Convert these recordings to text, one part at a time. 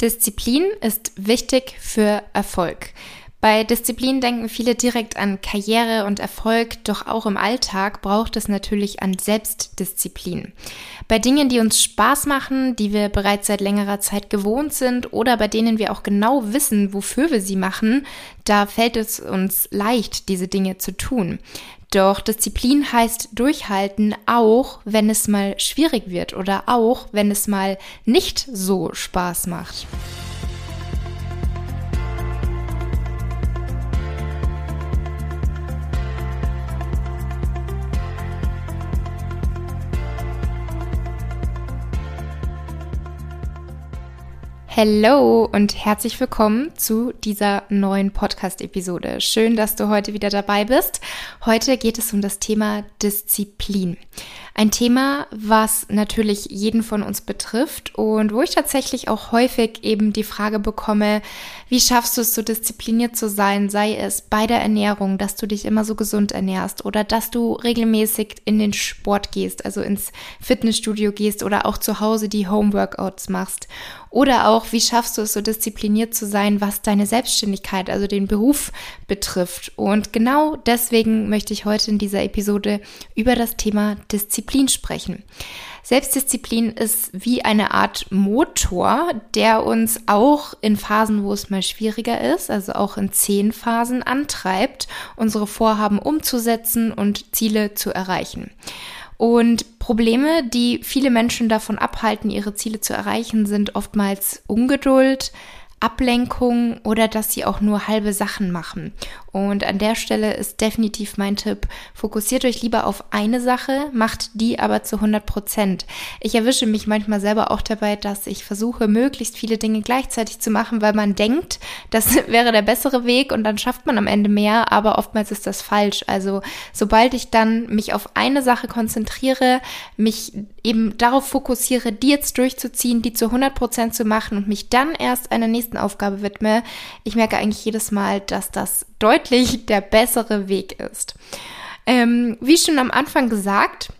Disziplin ist wichtig für Erfolg. Bei Disziplin denken viele direkt an Karriere und Erfolg, doch auch im Alltag braucht es natürlich an Selbstdisziplin. Bei Dingen, die uns Spaß machen, die wir bereits seit längerer Zeit gewohnt sind oder bei denen wir auch genau wissen, wofür wir sie machen, da fällt es uns leicht, diese Dinge zu tun. Doch Disziplin heißt durchhalten, auch wenn es mal schwierig wird oder auch wenn es mal nicht so Spaß macht. Hallo und herzlich willkommen zu dieser neuen Podcast-Episode. Schön, dass du heute wieder dabei bist. Heute geht es um das Thema Disziplin. Ein Thema, was natürlich jeden von uns betrifft und wo ich tatsächlich auch häufig eben die Frage bekomme, wie schaffst du es, so diszipliniert zu sein, sei es bei der Ernährung, dass du dich immer so gesund ernährst oder dass du regelmäßig in den Sport gehst, also ins Fitnessstudio gehst oder auch zu Hause die Homeworkouts machst. Oder auch, wie schaffst du es, so diszipliniert zu sein, was deine Selbstständigkeit, also den Beruf betrifft. Und genau deswegen möchte ich heute in dieser Episode über das Thema Disziplin Disziplin sprechen. Selbstdisziplin ist wie eine Art Motor, der uns auch in Phasen, wo es mal schwieriger ist, also auch in zehn Phasen antreibt, unsere Vorhaben umzusetzen und Ziele zu erreichen. Und Probleme, die viele Menschen davon abhalten, ihre Ziele zu erreichen, sind oftmals Ungeduld, Ablenkung oder dass sie auch nur halbe Sachen machen. Und an der Stelle ist definitiv mein Tipp, fokussiert euch lieber auf eine Sache, macht die aber zu 100 Prozent. Ich erwische mich manchmal selber auch dabei, dass ich versuche, möglichst viele Dinge gleichzeitig zu machen, weil man denkt, das wäre der bessere Weg und dann schafft man am Ende mehr, aber oftmals ist das falsch. Also sobald ich dann mich auf eine Sache konzentriere, mich eben darauf fokussiere, die jetzt durchzuziehen, die zu 100 Prozent zu machen und mich dann erst einer nächsten Aufgabe widme, ich merke eigentlich jedes Mal, dass das deutlich der bessere Weg ist. Ähm, wie schon am Anfang gesagt,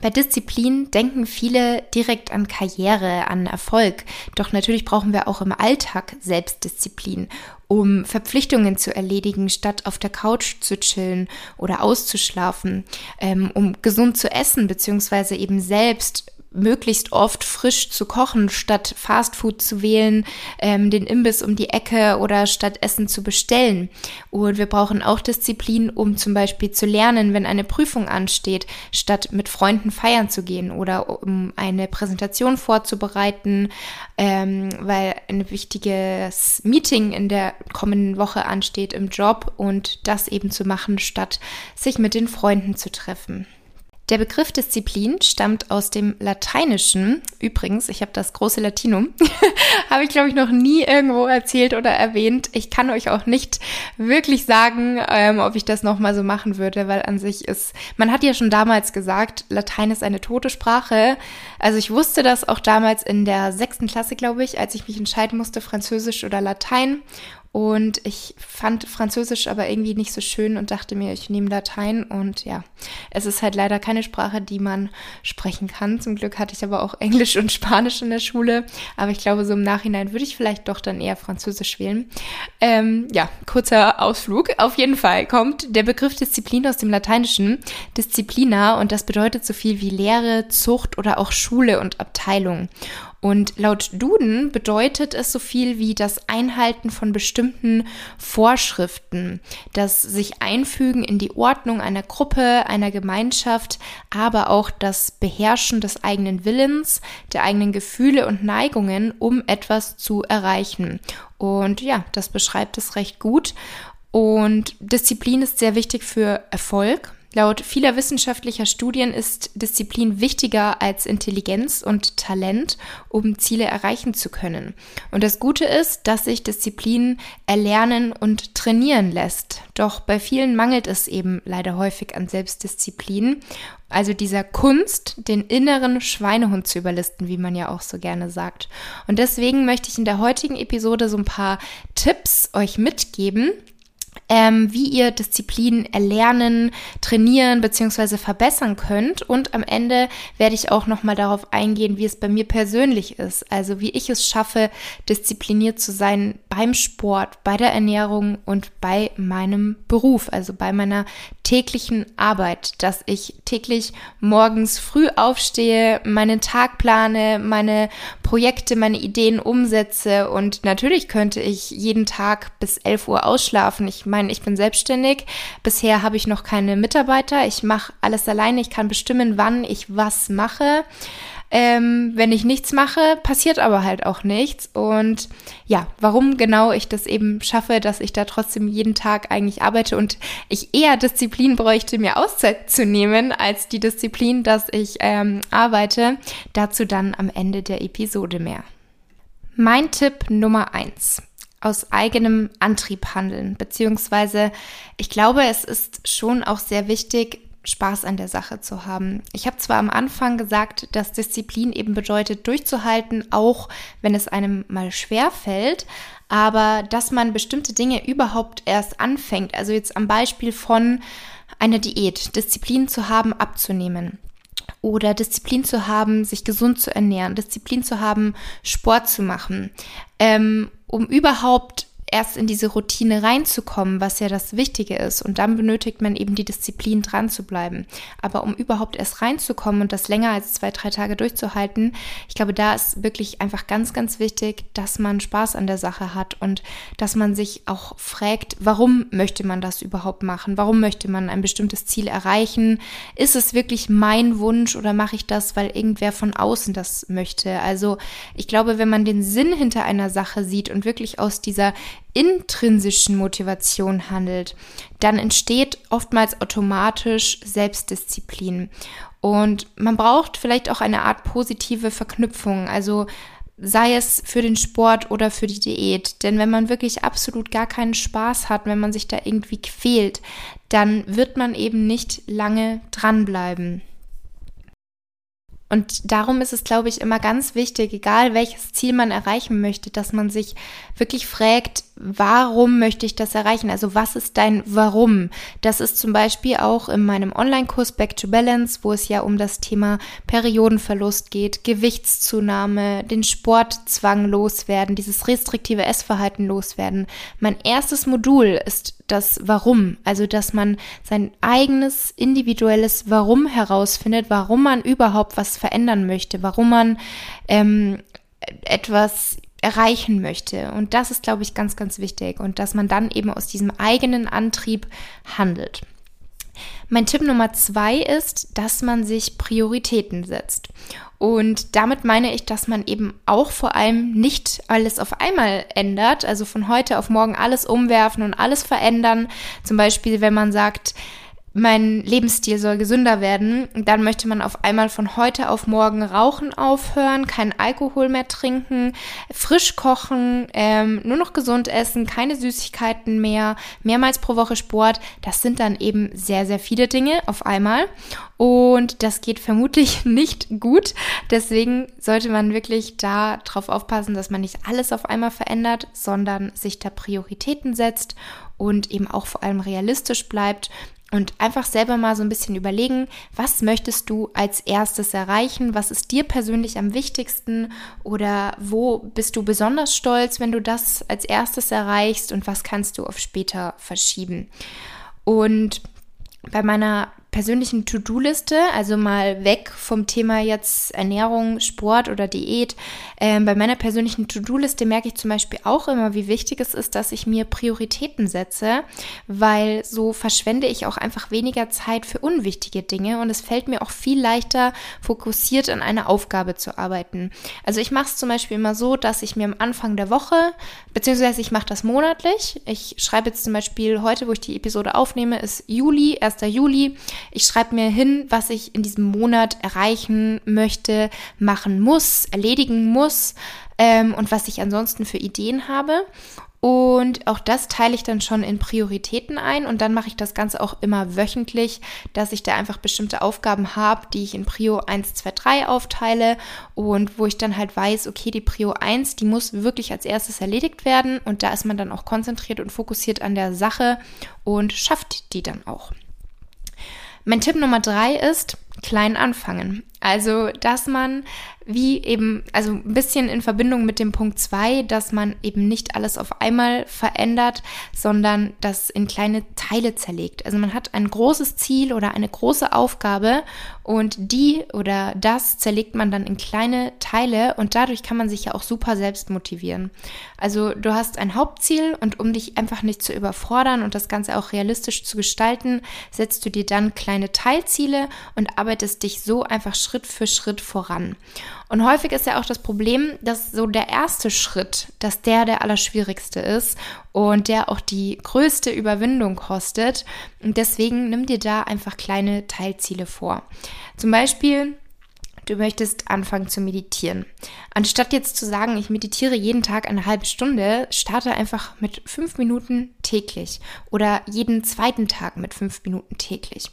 bei Disziplin denken viele direkt an Karriere, an Erfolg. Doch natürlich brauchen wir auch im Alltag Selbstdisziplin, um Verpflichtungen zu erledigen, statt auf der Couch zu chillen oder auszuschlafen, ähm, um gesund zu essen, beziehungsweise eben selbst möglichst oft frisch zu kochen, statt Fastfood zu wählen, ähm, den Imbiss um die Ecke oder statt Essen zu bestellen. Und wir brauchen auch Disziplin, um zum Beispiel zu lernen, wenn eine Prüfung ansteht, statt mit Freunden feiern zu gehen oder um eine Präsentation vorzubereiten, ähm, weil ein wichtiges Meeting in der kommenden Woche ansteht im Job und das eben zu machen, statt sich mit den Freunden zu treffen. Der Begriff Disziplin stammt aus dem Lateinischen. Übrigens, ich habe das große Latinum, habe ich glaube ich noch nie irgendwo erzählt oder erwähnt. Ich kann euch auch nicht wirklich sagen, ähm, ob ich das nochmal so machen würde, weil an sich ist, man hat ja schon damals gesagt, Latein ist eine tote Sprache. Also ich wusste das auch damals in der sechsten Klasse, glaube ich, als ich mich entscheiden musste, Französisch oder Latein. Und ich fand Französisch aber irgendwie nicht so schön und dachte mir, ich nehme Latein. Und ja, es ist halt leider keine Sprache, die man sprechen kann. Zum Glück hatte ich aber auch Englisch und Spanisch in der Schule. Aber ich glaube, so im Nachhinein würde ich vielleicht doch dann eher Französisch wählen. Ähm, ja, kurzer Ausflug. Auf jeden Fall kommt der Begriff Disziplin aus dem Lateinischen Disziplina und das bedeutet so viel wie Lehre, Zucht oder auch Schule und Abteilung. Und laut Duden bedeutet es so viel wie das Einhalten von bestimmten Vorschriften, das sich einfügen in die Ordnung einer Gruppe, einer Gemeinschaft, aber auch das Beherrschen des eigenen Willens, der eigenen Gefühle und Neigungen, um etwas zu erreichen. Und ja, das beschreibt es recht gut. Und Disziplin ist sehr wichtig für Erfolg. Laut vieler wissenschaftlicher Studien ist Disziplin wichtiger als Intelligenz und Talent, um Ziele erreichen zu können. Und das Gute ist, dass sich Disziplin erlernen und trainieren lässt. Doch bei vielen mangelt es eben leider häufig an Selbstdisziplin, also dieser Kunst, den inneren Schweinehund zu überlisten, wie man ja auch so gerne sagt. Und deswegen möchte ich in der heutigen Episode so ein paar Tipps euch mitgeben, ähm, wie ihr Disziplin erlernen, trainieren bzw. verbessern könnt. Und am Ende werde ich auch nochmal darauf eingehen, wie es bei mir persönlich ist. Also wie ich es schaffe, diszipliniert zu sein beim Sport, bei der Ernährung und bei meinem Beruf, also bei meiner täglichen Arbeit, dass ich täglich morgens früh aufstehe, meinen Tag plane, meine Projekte, meine Ideen umsetze und natürlich könnte ich jeden Tag bis 11 Uhr ausschlafen. Ich meine, ich bin selbstständig. Bisher habe ich noch keine Mitarbeiter. Ich mache alles alleine. Ich kann bestimmen, wann ich was mache. Ähm, wenn ich nichts mache, passiert aber halt auch nichts. Und ja, warum genau ich das eben schaffe, dass ich da trotzdem jeden Tag eigentlich arbeite und ich eher Disziplin bräuchte, mir Auszeit zu nehmen, als die Disziplin, dass ich ähm, arbeite, dazu dann am Ende der Episode mehr. Mein Tipp Nummer eins aus eigenem Antrieb handeln, beziehungsweise ich glaube, es ist schon auch sehr wichtig, Spaß an der Sache zu haben. Ich habe zwar am Anfang gesagt, dass Disziplin eben bedeutet, durchzuhalten, auch wenn es einem mal schwer fällt, aber dass man bestimmte Dinge überhaupt erst anfängt. Also jetzt am Beispiel von einer Diät, Disziplin zu haben, abzunehmen oder Disziplin zu haben, sich gesund zu ernähren, Disziplin zu haben, Sport zu machen, ähm, um überhaupt erst in diese Routine reinzukommen, was ja das Wichtige ist. Und dann benötigt man eben die Disziplin, dran zu bleiben. Aber um überhaupt erst reinzukommen und das länger als zwei, drei Tage durchzuhalten, ich glaube, da ist wirklich einfach ganz, ganz wichtig, dass man Spaß an der Sache hat und dass man sich auch fragt, warum möchte man das überhaupt machen? Warum möchte man ein bestimmtes Ziel erreichen? Ist es wirklich mein Wunsch oder mache ich das, weil irgendwer von außen das möchte? Also ich glaube, wenn man den Sinn hinter einer Sache sieht und wirklich aus dieser intrinsischen Motivation handelt, dann entsteht oftmals automatisch Selbstdisziplin. Und man braucht vielleicht auch eine Art positive Verknüpfung, also sei es für den Sport oder für die Diät. Denn wenn man wirklich absolut gar keinen Spaß hat, wenn man sich da irgendwie quält, dann wird man eben nicht lange dranbleiben. Und darum ist es, glaube ich, immer ganz wichtig, egal welches Ziel man erreichen möchte, dass man sich wirklich fragt, warum möchte ich das erreichen? Also was ist dein Warum? Das ist zum Beispiel auch in meinem Online-Kurs Back to Balance, wo es ja um das Thema Periodenverlust geht, Gewichtszunahme, den Sportzwang loswerden, dieses restriktive Essverhalten loswerden. Mein erstes Modul ist das Warum, also dass man sein eigenes individuelles Warum herausfindet, warum man überhaupt was verändern möchte, warum man ähm, etwas erreichen möchte. Und das ist, glaube ich, ganz, ganz wichtig. Und dass man dann eben aus diesem eigenen Antrieb handelt. Mein Tipp Nummer zwei ist, dass man sich Prioritäten setzt. Und damit meine ich, dass man eben auch vor allem nicht alles auf einmal ändert, also von heute auf morgen alles umwerfen und alles verändern. Zum Beispiel, wenn man sagt, mein Lebensstil soll gesünder werden, dann möchte man auf einmal von heute auf morgen Rauchen aufhören, keinen Alkohol mehr trinken, frisch kochen, ähm, nur noch gesund essen, keine Süßigkeiten mehr, mehrmals pro Woche Sport. Das sind dann eben sehr, sehr viele Dinge auf einmal. Und das geht vermutlich nicht gut. Deswegen sollte man wirklich da drauf aufpassen, dass man nicht alles auf einmal verändert, sondern sich da Prioritäten setzt und eben auch vor allem realistisch bleibt und einfach selber mal so ein bisschen überlegen, was möchtest du als erstes erreichen? Was ist dir persönlich am wichtigsten? Oder wo bist du besonders stolz, wenn du das als erstes erreichst? Und was kannst du auf später verschieben? Und bei meiner persönlichen To-Do-Liste, also mal weg vom Thema jetzt Ernährung, Sport oder Diät. Ähm, bei meiner persönlichen To-Do-Liste merke ich zum Beispiel auch immer, wie wichtig es ist, dass ich mir Prioritäten setze, weil so verschwende ich auch einfach weniger Zeit für unwichtige Dinge und es fällt mir auch viel leichter, fokussiert an einer Aufgabe zu arbeiten. Also ich mache es zum Beispiel immer so, dass ich mir am Anfang der Woche, beziehungsweise ich mache das monatlich. Ich schreibe jetzt zum Beispiel heute, wo ich die Episode aufnehme, ist Juli, 1. Juli. Ich schreibe mir hin, was ich in diesem Monat erreichen möchte, machen muss, erledigen muss. ähm, und was ich ansonsten für Ideen habe. Und auch das teile ich dann schon in Prioritäten ein und dann mache ich das Ganze auch immer wöchentlich, dass ich da einfach bestimmte Aufgaben habe, die ich in Prio 1, 2, 3 aufteile und wo ich dann halt weiß, okay, die Prio 1, die muss wirklich als erstes erledigt werden und da ist man dann auch konzentriert und fokussiert an der Sache und schafft die dann auch. Mein Tipp Nummer drei ist, klein anfangen. Also, dass man wie eben, also ein bisschen in Verbindung mit dem Punkt zwei, dass man eben nicht alles auf einmal verändert, sondern das in kleine Teile zerlegt. Also man hat ein großes Ziel oder eine große Aufgabe und die oder das zerlegt man dann in kleine Teile und dadurch kann man sich ja auch super selbst motivieren. Also du hast ein Hauptziel und um dich einfach nicht zu überfordern und das Ganze auch realistisch zu gestalten, setzt du dir dann kleine Teilziele und arbeitest dich so einfach Schritt für Schritt voran. Und häufig ist ja auch das Problem, dass so der erste Schritt, dass der der allerschwierigste ist und der auch die größte Überwindung kostet. Und deswegen nimm dir da einfach kleine Teilziele vor. Zum Beispiel du möchtest anfangen zu meditieren. Anstatt jetzt zu sagen, ich meditiere jeden Tag eine halbe Stunde, starte einfach mit fünf Minuten täglich oder jeden zweiten Tag mit fünf Minuten täglich.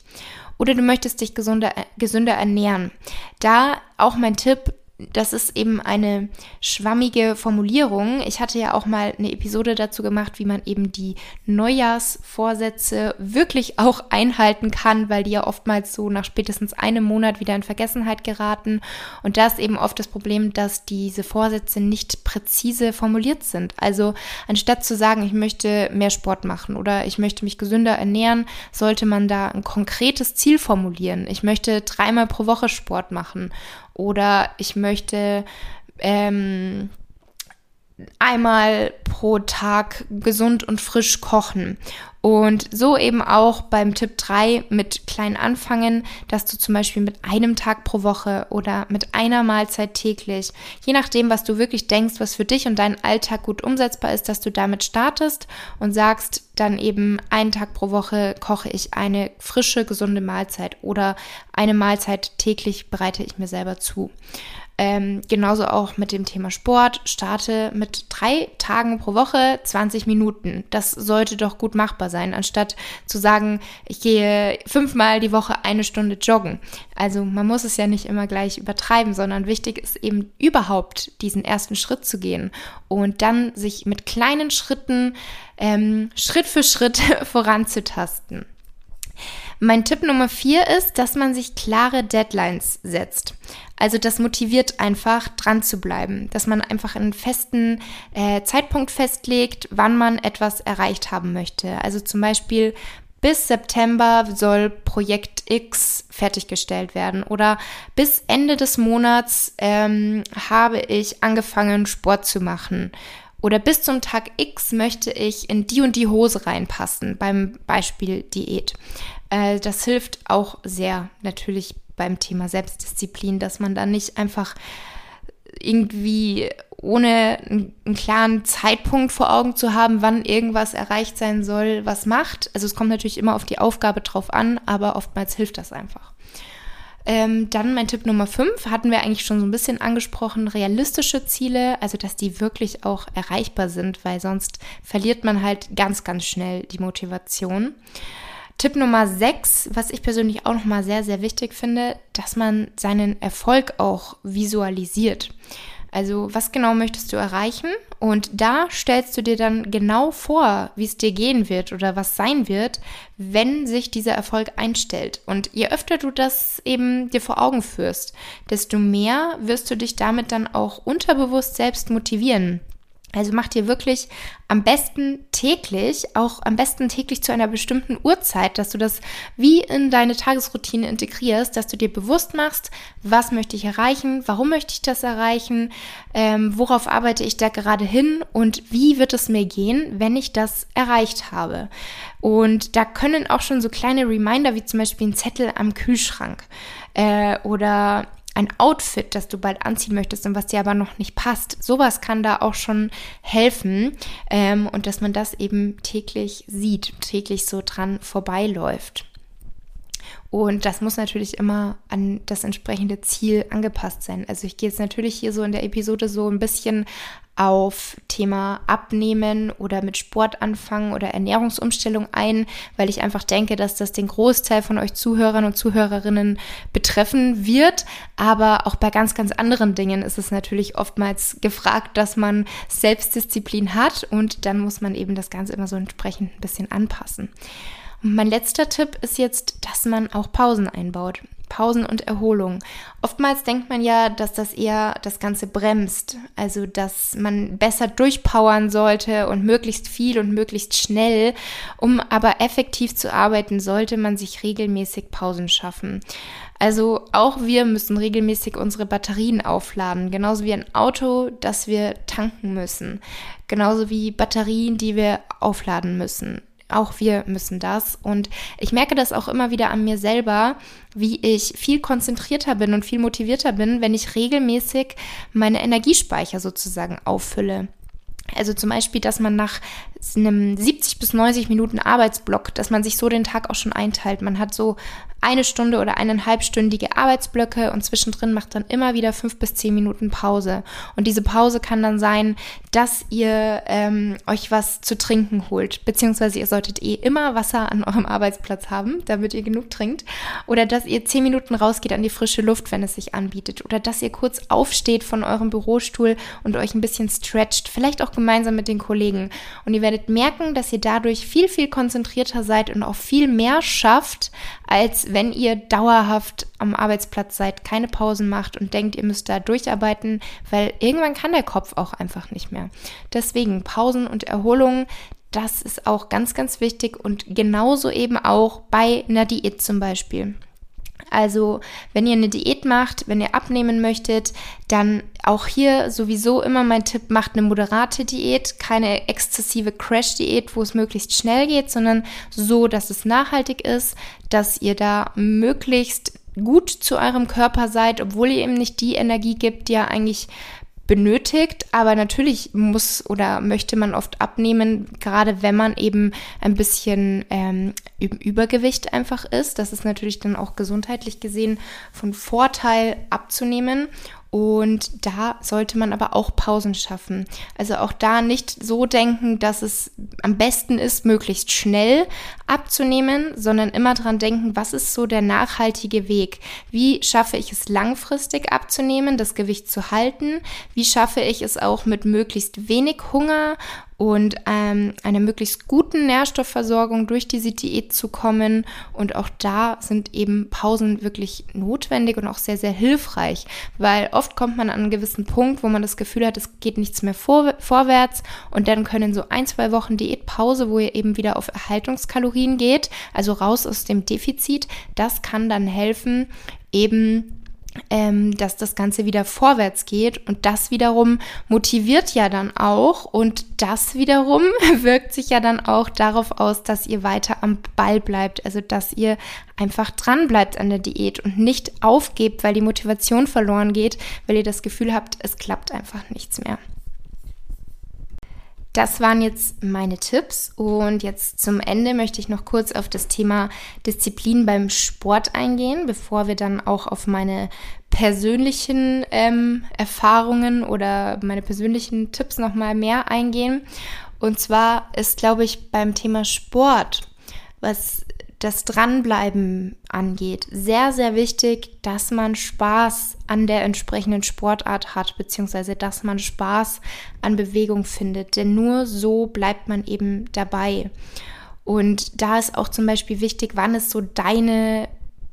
Oder du möchtest dich gesunder, gesünder ernähren. Da auch mein Tipp, das ist eben eine schwammige Formulierung. Ich hatte ja auch mal eine Episode dazu gemacht, wie man eben die Neujahrsvorsätze wirklich auch einhalten kann, weil die ja oftmals so nach spätestens einem Monat wieder in Vergessenheit geraten. Und da ist eben oft das Problem, dass diese Vorsätze nicht präzise formuliert sind. Also anstatt zu sagen, ich möchte mehr Sport machen oder ich möchte mich gesünder ernähren, sollte man da ein konkretes Ziel formulieren. Ich möchte dreimal pro Woche Sport machen oder ich möchte ähm, einmal pro Tag gesund und frisch kochen. Und so eben auch beim Tipp 3 mit klein anfangen, dass du zum Beispiel mit einem Tag pro Woche oder mit einer Mahlzeit täglich, je nachdem, was du wirklich denkst, was für dich und deinen Alltag gut umsetzbar ist, dass du damit startest und sagst dann eben einen Tag pro Woche koche ich eine frische, gesunde Mahlzeit oder eine Mahlzeit täglich bereite ich mir selber zu. Ähm, genauso auch mit dem Thema Sport. Starte mit drei Tagen pro Woche 20 Minuten. Das sollte doch gut machbar sein, anstatt zu sagen, ich gehe fünfmal die Woche eine Stunde joggen. Also man muss es ja nicht immer gleich übertreiben, sondern wichtig ist eben überhaupt diesen ersten Schritt zu gehen und dann sich mit kleinen Schritten ähm, Schritt für Schritt voranzutasten. Mein Tipp Nummer vier ist, dass man sich klare Deadlines setzt. Also das motiviert einfach dran zu bleiben, dass man einfach einen festen äh, Zeitpunkt festlegt, wann man etwas erreicht haben möchte. Also zum Beispiel bis September soll Projekt X fertiggestellt werden oder bis Ende des Monats ähm, habe ich angefangen Sport zu machen oder bis zum Tag X möchte ich in die und die Hose reinpassen, beim Beispiel Diät. Äh, das hilft auch sehr natürlich beim Thema Selbstdisziplin, dass man dann nicht einfach irgendwie ohne einen klaren Zeitpunkt vor Augen zu haben, wann irgendwas erreicht sein soll, was macht. Also es kommt natürlich immer auf die Aufgabe drauf an, aber oftmals hilft das einfach. Ähm, dann mein Tipp Nummer 5 hatten wir eigentlich schon so ein bisschen angesprochen, realistische Ziele, also dass die wirklich auch erreichbar sind, weil sonst verliert man halt ganz, ganz schnell die Motivation. Tipp Nummer 6, was ich persönlich auch nochmal sehr, sehr wichtig finde, dass man seinen Erfolg auch visualisiert. Also was genau möchtest du erreichen? Und da stellst du dir dann genau vor, wie es dir gehen wird oder was sein wird, wenn sich dieser Erfolg einstellt. Und je öfter du das eben dir vor Augen führst, desto mehr wirst du dich damit dann auch unterbewusst selbst motivieren. Also mach dir wirklich am besten täglich, auch am besten täglich zu einer bestimmten Uhrzeit, dass du das wie in deine Tagesroutine integrierst, dass du dir bewusst machst, was möchte ich erreichen, warum möchte ich das erreichen, ähm, worauf arbeite ich da gerade hin und wie wird es mir gehen, wenn ich das erreicht habe. Und da können auch schon so kleine Reminder wie zum Beispiel ein Zettel am Kühlschrank äh, oder ein Outfit, das du bald anziehen möchtest und was dir aber noch nicht passt. Sowas kann da auch schon helfen ähm, und dass man das eben täglich sieht, täglich so dran vorbeiläuft. Und das muss natürlich immer an das entsprechende Ziel angepasst sein. Also ich gehe jetzt natürlich hier so in der Episode so ein bisschen auf Thema Abnehmen oder mit Sport anfangen oder Ernährungsumstellung ein, weil ich einfach denke, dass das den Großteil von euch Zuhörern und Zuhörerinnen betreffen wird. Aber auch bei ganz, ganz anderen Dingen ist es natürlich oftmals gefragt, dass man Selbstdisziplin hat und dann muss man eben das Ganze immer so entsprechend ein bisschen anpassen. Und mein letzter Tipp ist jetzt, dass man auch Pausen einbaut. Pausen und Erholung. Oftmals denkt man ja, dass das eher das Ganze bremst, also dass man besser durchpowern sollte und möglichst viel und möglichst schnell. Um aber effektiv zu arbeiten, sollte man sich regelmäßig Pausen schaffen. Also auch wir müssen regelmäßig unsere Batterien aufladen, genauso wie ein Auto, das wir tanken müssen, genauso wie Batterien, die wir aufladen müssen. Auch wir müssen das. Und ich merke das auch immer wieder an mir selber, wie ich viel konzentrierter bin und viel motivierter bin, wenn ich regelmäßig meine Energiespeicher sozusagen auffülle. Also zum Beispiel, dass man nach einem 70 bis 90 Minuten Arbeitsblock, dass man sich so den Tag auch schon einteilt. Man hat so eine Stunde oder eineinhalbstündige Arbeitsblöcke und zwischendrin macht dann immer wieder fünf bis zehn Minuten Pause. Und diese Pause kann dann sein, dass ihr ähm, euch was zu trinken holt, beziehungsweise ihr solltet eh immer Wasser an eurem Arbeitsplatz haben, damit ihr genug trinkt. Oder dass ihr zehn Minuten rausgeht an die frische Luft, wenn es sich anbietet. Oder dass ihr kurz aufsteht von eurem Bürostuhl und euch ein bisschen stretcht, vielleicht auch gemeinsam mit den Kollegen. Und ihr werdet merken, dass ihr dadurch viel, viel konzentrierter seid und auch viel mehr schafft, als wenn ihr dauerhaft am Arbeitsplatz seid, keine Pausen macht und denkt, ihr müsst da durcharbeiten, weil irgendwann kann der Kopf auch einfach nicht mehr. Deswegen Pausen und Erholung, das ist auch ganz, ganz wichtig und genauso eben auch bei einer Diät zum Beispiel. Also, wenn ihr eine Diät macht, wenn ihr abnehmen möchtet, dann auch hier sowieso immer mein Tipp, macht eine moderate Diät, keine exzessive Crash-Diät, wo es möglichst schnell geht, sondern so, dass es nachhaltig ist, dass ihr da möglichst gut zu eurem Körper seid, obwohl ihr ihm nicht die Energie gibt, die er eigentlich benötigt, aber natürlich muss oder möchte man oft abnehmen, gerade wenn man eben ein bisschen ähm, Übergewicht einfach ist. Das ist natürlich dann auch gesundheitlich gesehen von Vorteil abzunehmen. Und da sollte man aber auch Pausen schaffen. Also auch da nicht so denken, dass es am besten ist, möglichst schnell abzunehmen, sondern immer dran denken, was ist so der nachhaltige Weg? Wie schaffe ich es langfristig abzunehmen, das Gewicht zu halten? Wie schaffe ich es auch mit möglichst wenig Hunger und ähm, einer möglichst guten Nährstoffversorgung durch diese Diät zu kommen. Und auch da sind eben Pausen wirklich notwendig und auch sehr, sehr hilfreich, weil oft kommt man an einen gewissen Punkt, wo man das Gefühl hat, es geht nichts mehr vor, vorwärts und dann können so ein, zwei Wochen Diätpause, wo ihr eben wieder auf Erhaltungskalorien geht, also raus aus dem Defizit, das kann dann helfen, eben ähm, dass das Ganze wieder vorwärts geht. Und das wiederum motiviert ja dann auch. Und das wiederum wirkt sich ja dann auch darauf aus, dass ihr weiter am Ball bleibt, also dass ihr einfach dran bleibt an der Diät und nicht aufgebt, weil die Motivation verloren geht, weil ihr das Gefühl habt, es klappt einfach nichts mehr. Das waren jetzt meine Tipps und jetzt zum Ende möchte ich noch kurz auf das Thema Disziplin beim Sport eingehen, bevor wir dann auch auf meine persönlichen ähm, Erfahrungen oder meine persönlichen Tipps nochmal mehr eingehen. Und zwar ist, glaube ich, beim Thema Sport, was das Dranbleiben angeht, sehr, sehr wichtig, dass man Spaß an der entsprechenden Sportart hat, beziehungsweise dass man Spaß an Bewegung findet. Denn nur so bleibt man eben dabei. Und da ist auch zum Beispiel wichtig, wann ist so deine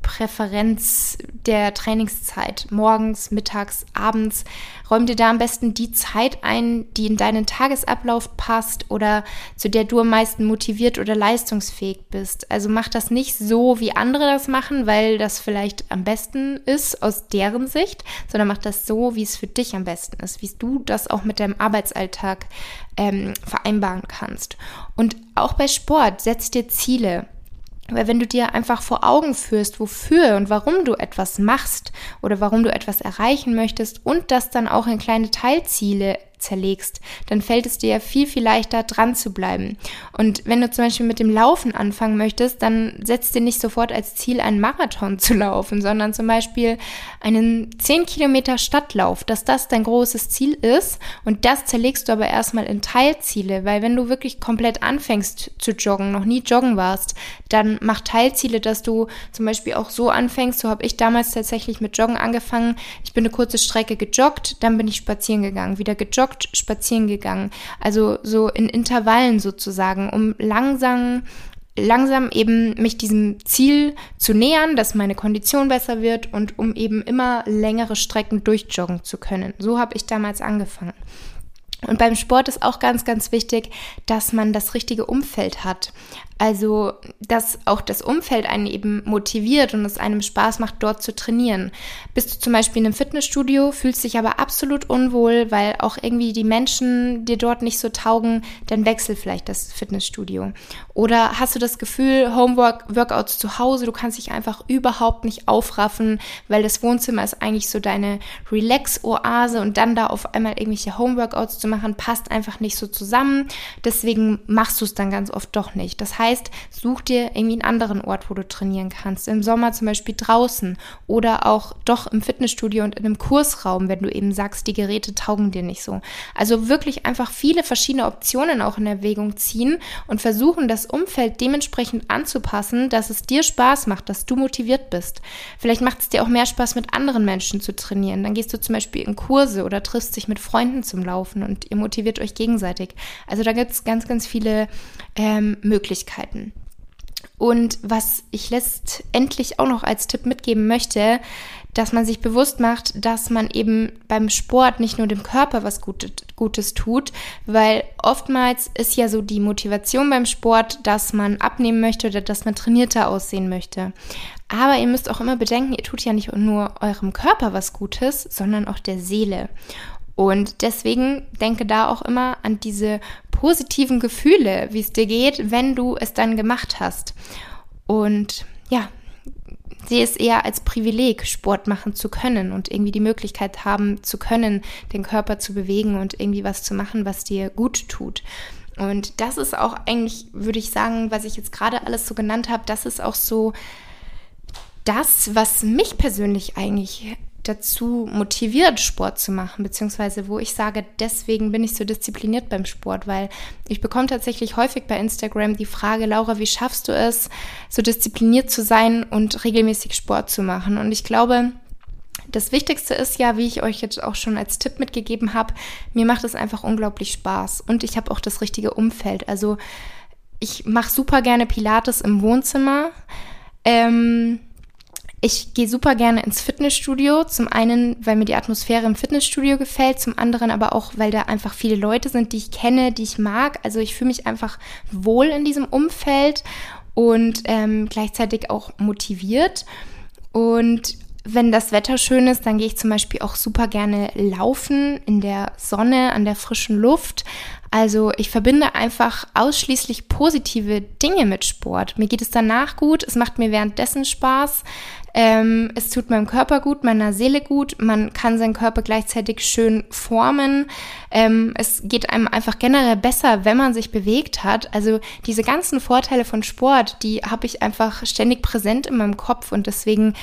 Präferenz der Trainingszeit. Morgens, mittags, abends. Räum dir da am besten die Zeit ein, die in deinen Tagesablauf passt oder zu der du am meisten motiviert oder leistungsfähig bist. Also mach das nicht so, wie andere das machen, weil das vielleicht am besten ist aus deren Sicht, sondern mach das so, wie es für dich am besten ist, wie du das auch mit deinem Arbeitsalltag ähm, vereinbaren kannst. Und auch bei Sport, setz dir Ziele. Weil wenn du dir einfach vor Augen führst, wofür und warum du etwas machst oder warum du etwas erreichen möchtest und das dann auch in kleine Teilziele zerlegst, dann fällt es dir ja viel, viel leichter dran zu bleiben. Und wenn du zum Beispiel mit dem Laufen anfangen möchtest, dann setzt dir nicht sofort als Ziel, einen Marathon zu laufen, sondern zum Beispiel einen 10 Kilometer Stadtlauf, dass das dein großes Ziel ist. Und das zerlegst du aber erstmal in Teilziele, weil wenn du wirklich komplett anfängst zu joggen, noch nie joggen warst, dann mach Teilziele, dass du zum Beispiel auch so anfängst. So habe ich damals tatsächlich mit Joggen angefangen. Ich bin eine kurze Strecke gejoggt, dann bin ich spazieren gegangen, wieder gejoggt, spazieren gegangen. Also so in Intervallen sozusagen, um langsam langsam eben mich diesem Ziel zu nähern, dass meine Kondition besser wird und um eben immer längere Strecken durchjoggen zu können. So habe ich damals angefangen. Und beim Sport ist auch ganz, ganz wichtig, dass man das richtige Umfeld hat. Also, dass auch das Umfeld einen eben motiviert und es einem Spaß macht, dort zu trainieren. Bist du zum Beispiel in einem Fitnessstudio, fühlst dich aber absolut unwohl, weil auch irgendwie die Menschen dir dort nicht so taugen, dann wechsel vielleicht das Fitnessstudio. Oder hast du das Gefühl, Homeworkouts zu Hause, du kannst dich einfach überhaupt nicht aufraffen, weil das Wohnzimmer ist eigentlich so deine Relax-Oase und dann da auf einmal irgendwelche Homeworkouts zu machen, passt einfach nicht so zusammen. Deswegen machst du es dann ganz oft doch nicht. Das heißt, heißt, such dir irgendwie einen anderen Ort, wo du trainieren kannst. Im Sommer zum Beispiel draußen oder auch doch im Fitnessstudio und in einem Kursraum, wenn du eben sagst, die Geräte taugen dir nicht so. Also wirklich einfach viele verschiedene Optionen auch in Erwägung ziehen und versuchen, das Umfeld dementsprechend anzupassen, dass es dir Spaß macht, dass du motiviert bist. Vielleicht macht es dir auch mehr Spaß, mit anderen Menschen zu trainieren. Dann gehst du zum Beispiel in Kurse oder triffst dich mit Freunden zum Laufen und ihr motiviert euch gegenseitig. Also da gibt es ganz, ganz viele ähm, Möglichkeiten. Möglichkeiten. Und was ich letztendlich auch noch als Tipp mitgeben möchte, dass man sich bewusst macht, dass man eben beim Sport nicht nur dem Körper was Gutes, Gutes tut, weil oftmals ist ja so die Motivation beim Sport, dass man abnehmen möchte oder dass man trainierter aussehen möchte. Aber ihr müsst auch immer bedenken, ihr tut ja nicht nur eurem Körper was Gutes, sondern auch der Seele. Und deswegen denke da auch immer an diese positiven Gefühle, wie es dir geht, wenn du es dann gemacht hast. Und ja, sehe es eher als Privileg, Sport machen zu können und irgendwie die Möglichkeit haben zu können, den Körper zu bewegen und irgendwie was zu machen, was dir gut tut. Und das ist auch eigentlich, würde ich sagen, was ich jetzt gerade alles so genannt habe, das ist auch so das, was mich persönlich eigentlich dazu motiviert, Sport zu machen, beziehungsweise wo ich sage, deswegen bin ich so diszipliniert beim Sport, weil ich bekomme tatsächlich häufig bei Instagram die Frage, Laura, wie schaffst du es, so diszipliniert zu sein und regelmäßig Sport zu machen? Und ich glaube, das Wichtigste ist ja, wie ich euch jetzt auch schon als Tipp mitgegeben habe, mir macht es einfach unglaublich Spaß und ich habe auch das richtige Umfeld. Also ich mache super gerne Pilates im Wohnzimmer. Ähm, ich gehe super gerne ins Fitnessstudio. Zum einen, weil mir die Atmosphäre im Fitnessstudio gefällt, zum anderen aber auch, weil da einfach viele Leute sind, die ich kenne, die ich mag. Also ich fühle mich einfach wohl in diesem Umfeld und ähm, gleichzeitig auch motiviert. Und wenn das Wetter schön ist, dann gehe ich zum Beispiel auch super gerne laufen in der Sonne, an der frischen Luft. Also ich verbinde einfach ausschließlich positive Dinge mit Sport. Mir geht es danach gut, es macht mir währenddessen Spaß. Ähm, es tut meinem Körper gut, meiner Seele gut. Man kann seinen Körper gleichzeitig schön formen. Ähm, es geht einem einfach generell besser, wenn man sich bewegt hat. Also diese ganzen Vorteile von Sport, die habe ich einfach ständig präsent in meinem Kopf und deswegen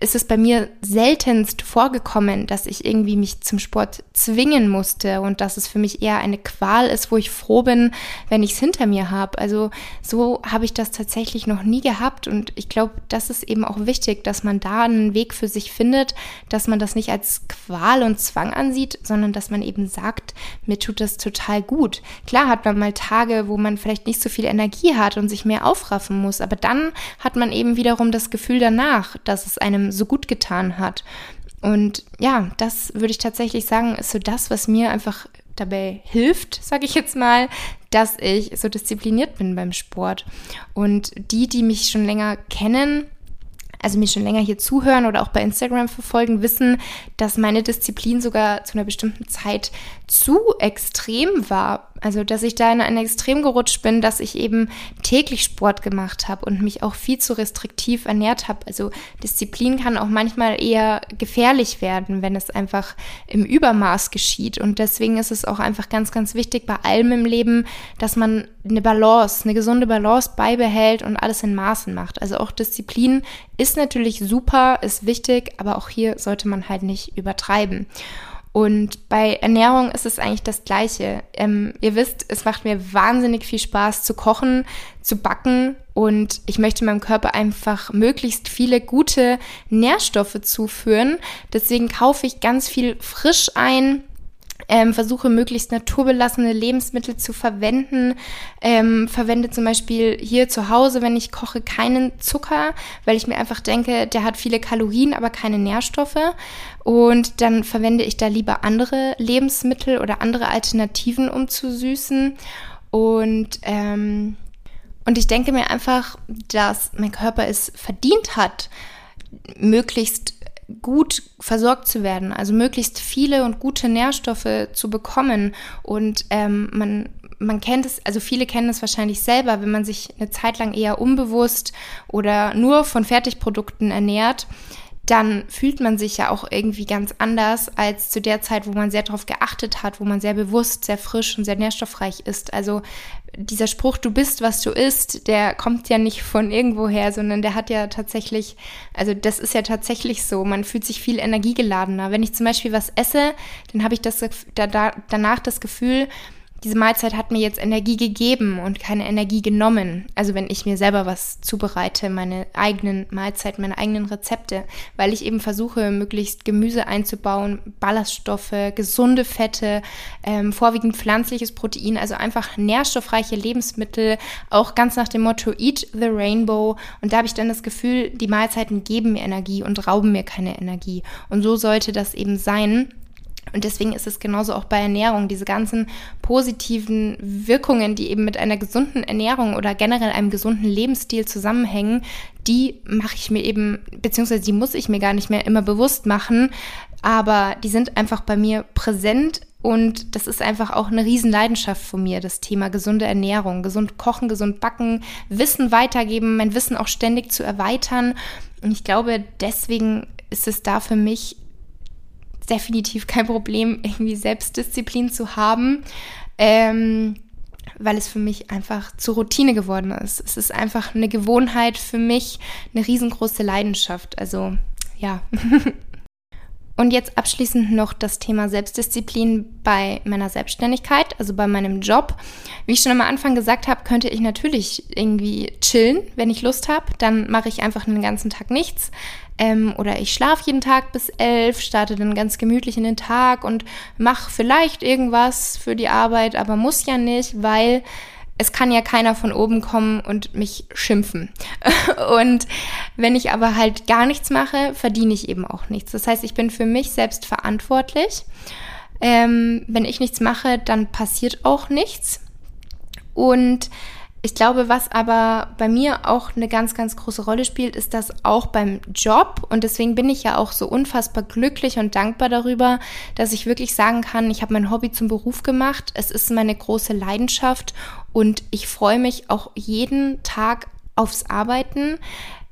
ist es bei mir seltenst vorgekommen, dass ich irgendwie mich zum Sport zwingen musste und dass es für mich eher eine Qual ist, wo ich froh bin, wenn ich es hinter mir habe. Also so habe ich das tatsächlich noch nie gehabt und ich glaube, das ist eben auch wichtig, dass man da einen Weg für sich findet, dass man das nicht als Qual und Zwang ansieht, sondern dass man eben sagt, mir tut das total gut. Klar hat man mal Tage, wo man vielleicht nicht so viel Energie hat und sich mehr aufraffen muss, aber dann hat man eben wiederum das Gefühl danach, dass es einem so gut getan hat. Und ja, das würde ich tatsächlich sagen, ist so das, was mir einfach dabei hilft, sage ich jetzt mal, dass ich so diszipliniert bin beim Sport. Und die, die mich schon länger kennen, also mir schon länger hier zuhören oder auch bei Instagram verfolgen, wissen, dass meine Disziplin sogar zu einer bestimmten Zeit zu extrem war. Also, dass ich da in ein Extrem gerutscht bin, dass ich eben täglich Sport gemacht habe und mich auch viel zu restriktiv ernährt habe. Also, Disziplin kann auch manchmal eher gefährlich werden, wenn es einfach im Übermaß geschieht. Und deswegen ist es auch einfach ganz, ganz wichtig bei allem im Leben, dass man eine Balance, eine gesunde Balance beibehält und alles in Maßen macht. Also auch Disziplin ist natürlich super, ist wichtig, aber auch hier sollte man halt nicht übertreiben. Und bei Ernährung ist es eigentlich das Gleiche. Ähm, ihr wisst, es macht mir wahnsinnig viel Spaß zu kochen, zu backen und ich möchte meinem Körper einfach möglichst viele gute Nährstoffe zuführen. Deswegen kaufe ich ganz viel frisch ein, ähm, versuche möglichst naturbelassene Lebensmittel zu verwenden. Ähm, verwende zum Beispiel hier zu Hause, wenn ich koche, keinen Zucker, weil ich mir einfach denke, der hat viele Kalorien, aber keine Nährstoffe. Und dann verwende ich da lieber andere Lebensmittel oder andere Alternativen, um zu süßen. Und ähm, und ich denke mir einfach, dass mein Körper es verdient hat, möglichst gut versorgt zu werden, also möglichst viele und gute Nährstoffe zu bekommen. Und ähm, man, man kennt es, also viele kennen es wahrscheinlich selber, wenn man sich eine Zeit lang eher unbewusst oder nur von Fertigprodukten ernährt, dann fühlt man sich ja auch irgendwie ganz anders als zu der Zeit, wo man sehr darauf geachtet hat, wo man sehr bewusst, sehr frisch und sehr nährstoffreich ist. Also dieser Spruch, du bist, was du isst, der kommt ja nicht von irgendwoher, sondern der hat ja tatsächlich, also das ist ja tatsächlich so, man fühlt sich viel energiegeladener. Wenn ich zum Beispiel was esse, dann habe ich das, da, da, danach das Gefühl, diese Mahlzeit hat mir jetzt Energie gegeben und keine Energie genommen. Also wenn ich mir selber was zubereite, meine eigenen Mahlzeiten, meine eigenen Rezepte, weil ich eben versuche, möglichst Gemüse einzubauen, Ballaststoffe, gesunde Fette, ähm, vorwiegend pflanzliches Protein, also einfach nährstoffreiche Lebensmittel, auch ganz nach dem Motto Eat the Rainbow. Und da habe ich dann das Gefühl, die Mahlzeiten geben mir Energie und rauben mir keine Energie. Und so sollte das eben sein. Und deswegen ist es genauso auch bei Ernährung. Diese ganzen positiven Wirkungen, die eben mit einer gesunden Ernährung oder generell einem gesunden Lebensstil zusammenhängen, die mache ich mir eben, beziehungsweise die muss ich mir gar nicht mehr immer bewusst machen, aber die sind einfach bei mir präsent und das ist einfach auch eine Riesenleidenschaft von mir, das Thema gesunde Ernährung, gesund kochen, gesund backen, Wissen weitergeben, mein Wissen auch ständig zu erweitern. Und ich glaube, deswegen ist es da für mich definitiv kein Problem, irgendwie Selbstdisziplin zu haben, ähm, weil es für mich einfach zur Routine geworden ist. Es ist einfach eine Gewohnheit für mich, eine riesengroße Leidenschaft. Also ja. Und jetzt abschließend noch das Thema Selbstdisziplin bei meiner Selbstständigkeit, also bei meinem Job. Wie ich schon am Anfang gesagt habe, könnte ich natürlich irgendwie chillen, wenn ich Lust habe. Dann mache ich einfach den ganzen Tag nichts. Ähm, oder ich schlafe jeden Tag bis elf, starte dann ganz gemütlich in den Tag und mache vielleicht irgendwas für die Arbeit, aber muss ja nicht, weil es kann ja keiner von oben kommen und mich schimpfen. und wenn ich aber halt gar nichts mache, verdiene ich eben auch nichts. Das heißt, ich bin für mich selbst verantwortlich. Ähm, wenn ich nichts mache, dann passiert auch nichts. Und ich glaube, was aber bei mir auch eine ganz, ganz große Rolle spielt, ist das auch beim Job. Und deswegen bin ich ja auch so unfassbar glücklich und dankbar darüber, dass ich wirklich sagen kann, ich habe mein Hobby zum Beruf gemacht. Es ist meine große Leidenschaft und ich freue mich auch jeden Tag aufs Arbeiten.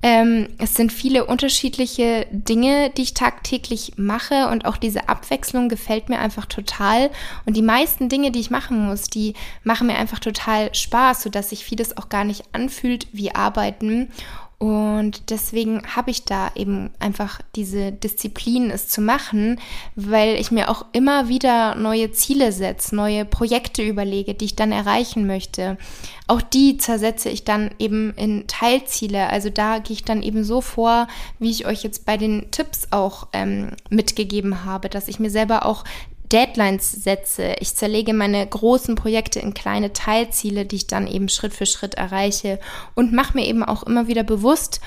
Ähm, es sind viele unterschiedliche Dinge, die ich tagtäglich mache und auch diese Abwechslung gefällt mir einfach total. Und die meisten Dinge, die ich machen muss, die machen mir einfach total Spaß, sodass sich vieles auch gar nicht anfühlt wie Arbeiten. Und deswegen habe ich da eben einfach diese Disziplin, es zu machen, weil ich mir auch immer wieder neue Ziele setze, neue Projekte überlege, die ich dann erreichen möchte. Auch die zersetze ich dann eben in Teilziele. Also da gehe ich dann eben so vor, wie ich euch jetzt bei den Tipps auch ähm, mitgegeben habe, dass ich mir selber auch Deadlines setze. Ich zerlege meine großen Projekte in kleine Teilziele, die ich dann eben Schritt für Schritt erreiche und mache mir eben auch immer wieder bewusst,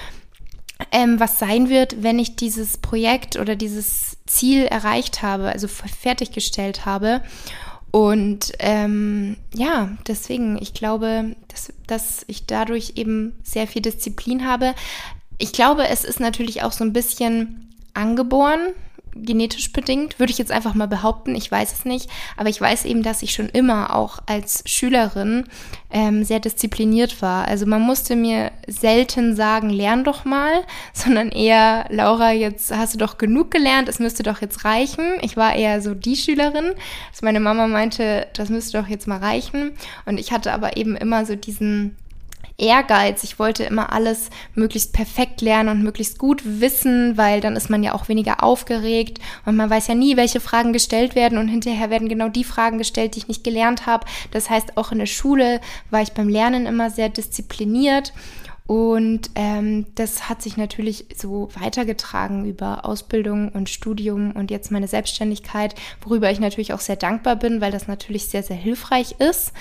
ähm, was sein wird, wenn ich dieses Projekt oder dieses Ziel erreicht habe, also fertiggestellt habe. Und ähm, ja, deswegen, ich glaube, dass, dass ich dadurch eben sehr viel Disziplin habe ich glaube, es ist natürlich auch so ein bisschen angeboren, genetisch bedingt, würde ich jetzt einfach mal behaupten. Ich weiß es nicht, aber ich weiß eben, dass ich schon immer auch als Schülerin ähm, sehr diszipliniert war. Also man musste mir selten sagen, lern doch mal, sondern eher, Laura, jetzt hast du doch genug gelernt, es müsste doch jetzt reichen. Ich war eher so die Schülerin, dass meine Mama meinte, das müsste doch jetzt mal reichen. Und ich hatte aber eben immer so diesen Ehrgeiz. Ich wollte immer alles möglichst perfekt lernen und möglichst gut wissen, weil dann ist man ja auch weniger aufgeregt und man weiß ja nie, welche Fragen gestellt werden und hinterher werden genau die Fragen gestellt, die ich nicht gelernt habe. Das heißt, auch in der Schule war ich beim Lernen immer sehr diszipliniert. Und ähm, das hat sich natürlich so weitergetragen über Ausbildung und Studium und jetzt meine Selbstständigkeit, worüber ich natürlich auch sehr dankbar bin, weil das natürlich sehr, sehr hilfreich ist.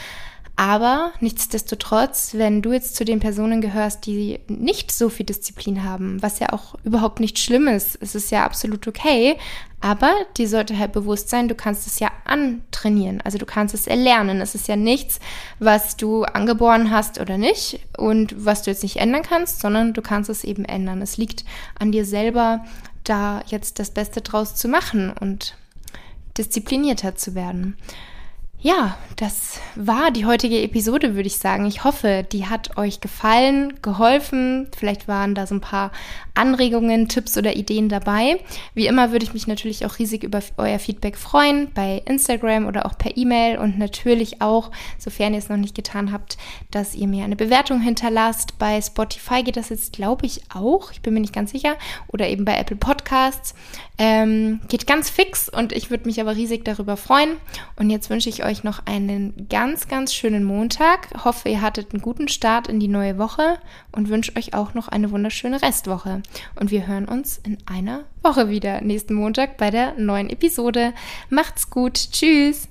Aber nichtsdestotrotz, wenn du jetzt zu den Personen gehörst, die nicht so viel Disziplin haben, was ja auch überhaupt nicht schlimm ist, es ist ja absolut okay, aber die sollte halt bewusst sein, du kannst es ja antrainieren, also du kannst es erlernen. Es ist ja nichts, was du angeboren hast oder nicht und was du jetzt nicht ändern kannst, sondern du kannst es eben ändern. Es liegt an dir selber, da jetzt das Beste draus zu machen und disziplinierter zu werden. Ja, das war die heutige Episode, würde ich sagen. Ich hoffe, die hat euch gefallen, geholfen. Vielleicht waren da so ein paar Anregungen, Tipps oder Ideen dabei. Wie immer würde ich mich natürlich auch riesig über euer Feedback freuen, bei Instagram oder auch per E-Mail und natürlich auch, sofern ihr es noch nicht getan habt, dass ihr mir eine Bewertung hinterlasst. Bei Spotify geht das jetzt, glaube ich, auch. Ich bin mir nicht ganz sicher. Oder eben bei Apple Podcasts. Ähm, geht ganz fix und ich würde mich aber riesig darüber freuen. Und jetzt wünsche ich euch euch noch einen ganz, ganz schönen Montag. Hoffe, ihr hattet einen guten Start in die neue Woche und wünsche euch auch noch eine wunderschöne Restwoche. Und wir hören uns in einer Woche wieder, nächsten Montag bei der neuen Episode. Macht's gut. Tschüss.